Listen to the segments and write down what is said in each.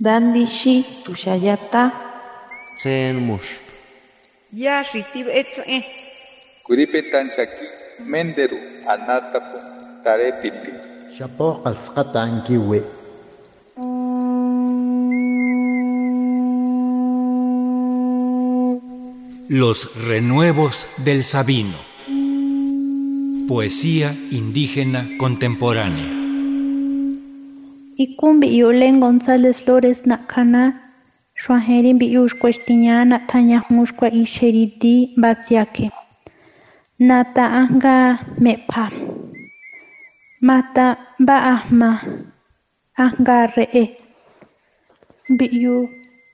Dandishi tushayata. Tsen mush. Ya shitib etze. Kuripetan shaki menderu anatapu tarepiti. Shapo ankiwi. Los renuevos del Sabino. Poesía indígena contemporánea. Ikumbi Yulen González Flores Nakana, Shuaherin Biyush Kwestiñana Tanya Mushkwa Isheridi Batsiake. Nata Anga Mepa. Mata Baahma Anga Ree. Biyu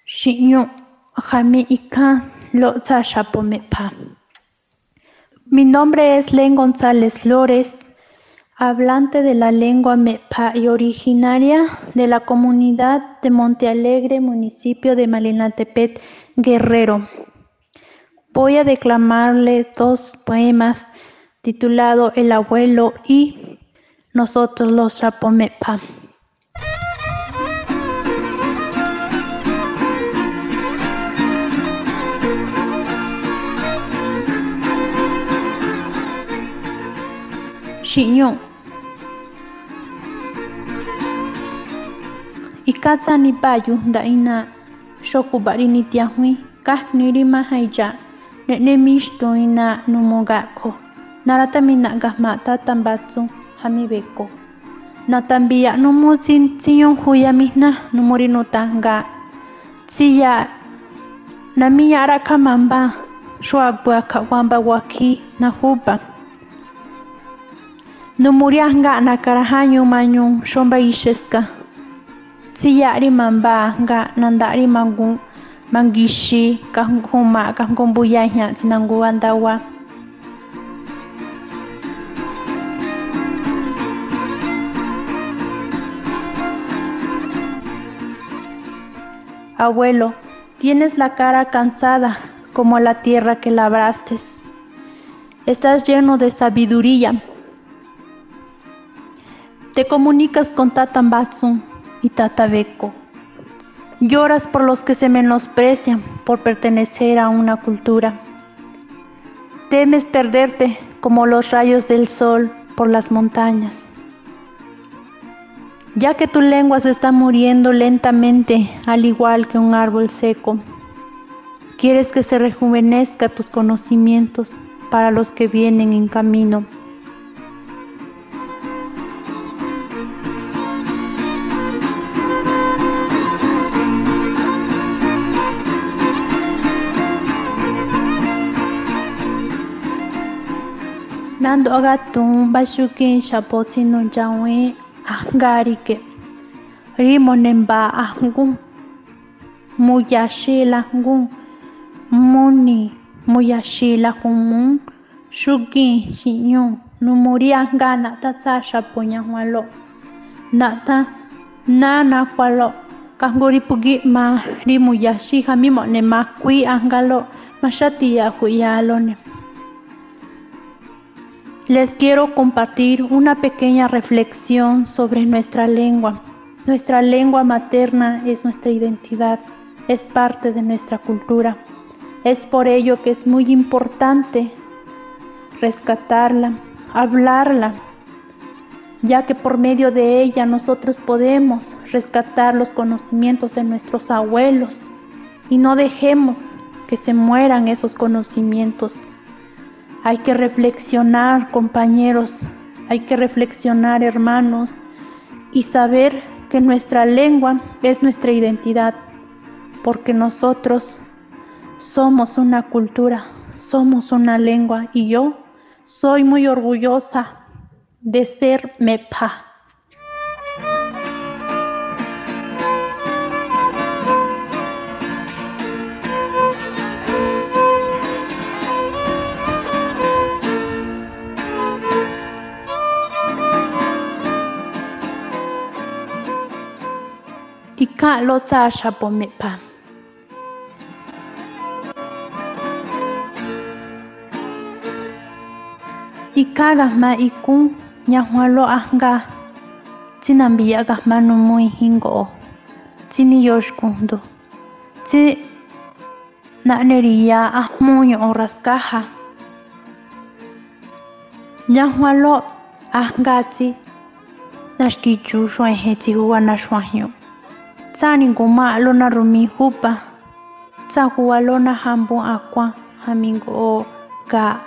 Shinyo Jami Ika Lo Shapo Mepa. Mi nombre es Len González Flores, hablante de la lengua Mepa y originaria de la comunidad de Monte Alegre, municipio de Malinaltepet, Guerrero. Voy a declamarle dos poemas titulado El abuelo y Nosotros los Rapomepa. Ikatsa nipayu da'ina xokupa'rinitiajuin kajníri mahaya ne'némixtoína numunga'kjo naratamína'kajma tatambatsun jamibeko. Natambiya numutsin tsiyonjuyamijna numurinotanka tsiya namiya'rakjamampa xuakuaja wampa huají najupa. Numuriajka nakarajañu mañu xompa ixesqa tsiyari mamba nga nandari mangu mangishi kahuma kahkumbuyahnya sinangu andawa Abuelo, tienes la cara cansada como la tierra que labraste. Estás lleno de sabiduría. Te comunicas con Tatambatsu y Tatabeco. Lloras por los que se menosprecian por pertenecer a una cultura. Temes perderte como los rayos del sol por las montañas. Ya que tu lengua se está muriendo lentamente, al igual que un árbol seco, quieres que se rejuvenezca tus conocimientos para los que vienen en camino. nando ogatun bachukincha posi nunjawi angarike rimo nemba angu muyashila ngu muni muyashila humu shukin shinyu numuri anga nata tsasha punya hualo nata nana hualo kanguri pugi ma rimu yashi hami mo ne ma kui angalo ma shatia kuyalo ne Les quiero compartir una pequeña reflexión sobre nuestra lengua. Nuestra lengua materna es nuestra identidad, es parte de nuestra cultura. Es por ello que es muy importante rescatarla, hablarla, ya que por medio de ella nosotros podemos rescatar los conocimientos de nuestros abuelos y no dejemos que se mueran esos conocimientos. Hay que reflexionar, compañeros, hay que reflexionar, hermanos, y saber que nuestra lengua es nuestra identidad, porque nosotros somos una cultura, somos una lengua, y yo soy muy orgullosa de ser MEPA. lo tsa shapo mepa ikaga ma iku nya hwalo ahnga tinambiya ga manu moi hingo. Tini yoshkundo ti na neriya ahmoyo oraskaha nya hwalo ahngati nashki chu shwa heti huwa na shwa hyo Saaninkuma lona rumi jupa, tsajuwa lona jampo akua jaminko ooka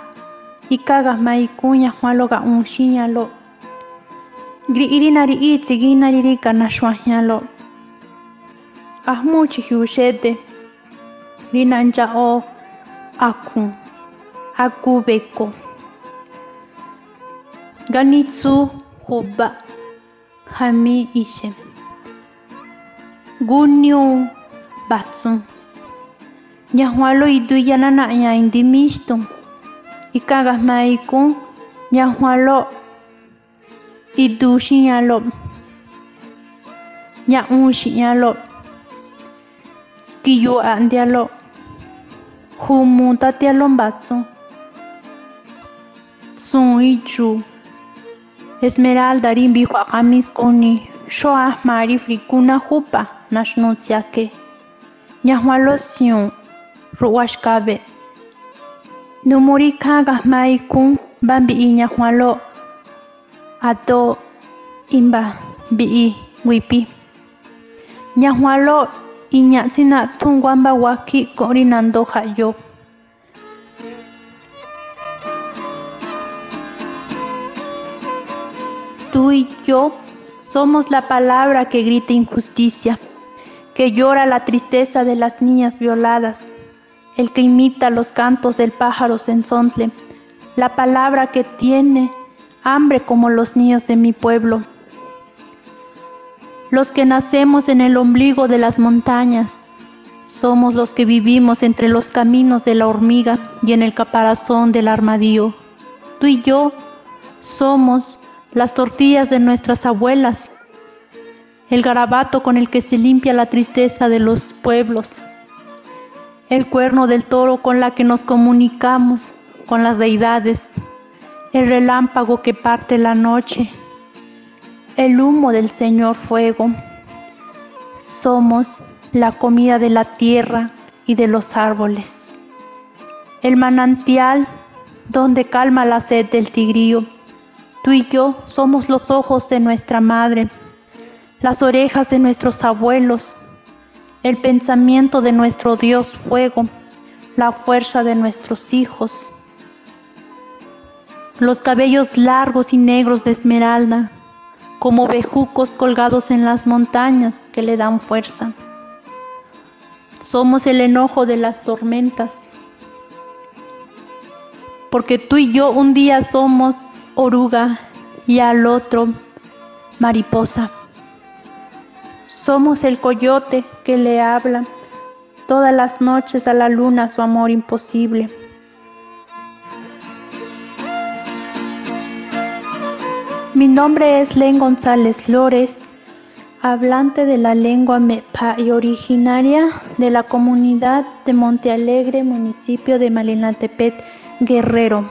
ikakajma ikuña juanloka unxiñalo gri'irinari itsikinariri kanaxuajñalo ajmuchi jiuxete rinancha aku. Aku beko. ganitsu juba jami ixe Gunyu batsun. Ñahualo idu yanana indi indimiston. Ikagas maiku ñahualo idu shiñalo. Ñaun skiyo Skiyu andialo. humu tatialo batsun. Sun ichu. Esmeralda rimbi huaqamis kuni. Shoah mari frikuna jupa. Ñahualo siun ruwashkabe. Numuri kagas maikun bambi i. Ato imba bi'i wipi. Ñahualo iñatsina tungwamba waki korinando hayo. Tú y yo somos la palabra que grita injusticia, que llora la tristeza de las niñas violadas, el que imita los cantos del pájaro sensontle, la palabra que tiene hambre como los niños de mi pueblo. Los que nacemos en el ombligo de las montañas, somos los que vivimos entre los caminos de la hormiga y en el caparazón del armadillo. Tú y yo somos las tortillas de nuestras abuelas, el garabato con el que se limpia la tristeza de los pueblos, el cuerno del toro con la que nos comunicamos con las deidades, el relámpago que parte la noche, el humo del Señor fuego. Somos la comida de la tierra y de los árboles, el manantial donde calma la sed del tigrillo. Tú y yo somos los ojos de nuestra madre, las orejas de nuestros abuelos, el pensamiento de nuestro Dios fuego, la fuerza de nuestros hijos, los cabellos largos y negros de esmeralda, como bejucos colgados en las montañas que le dan fuerza. Somos el enojo de las tormentas, porque tú y yo un día somos oruga y al otro mariposa. Somos el coyote que le habla todas las noches a la luna su amor imposible. Mi nombre es Len González Flores, hablante de la lengua mepa y originaria de la comunidad de Monte Alegre, municipio de Malinaltepet, Guerrero.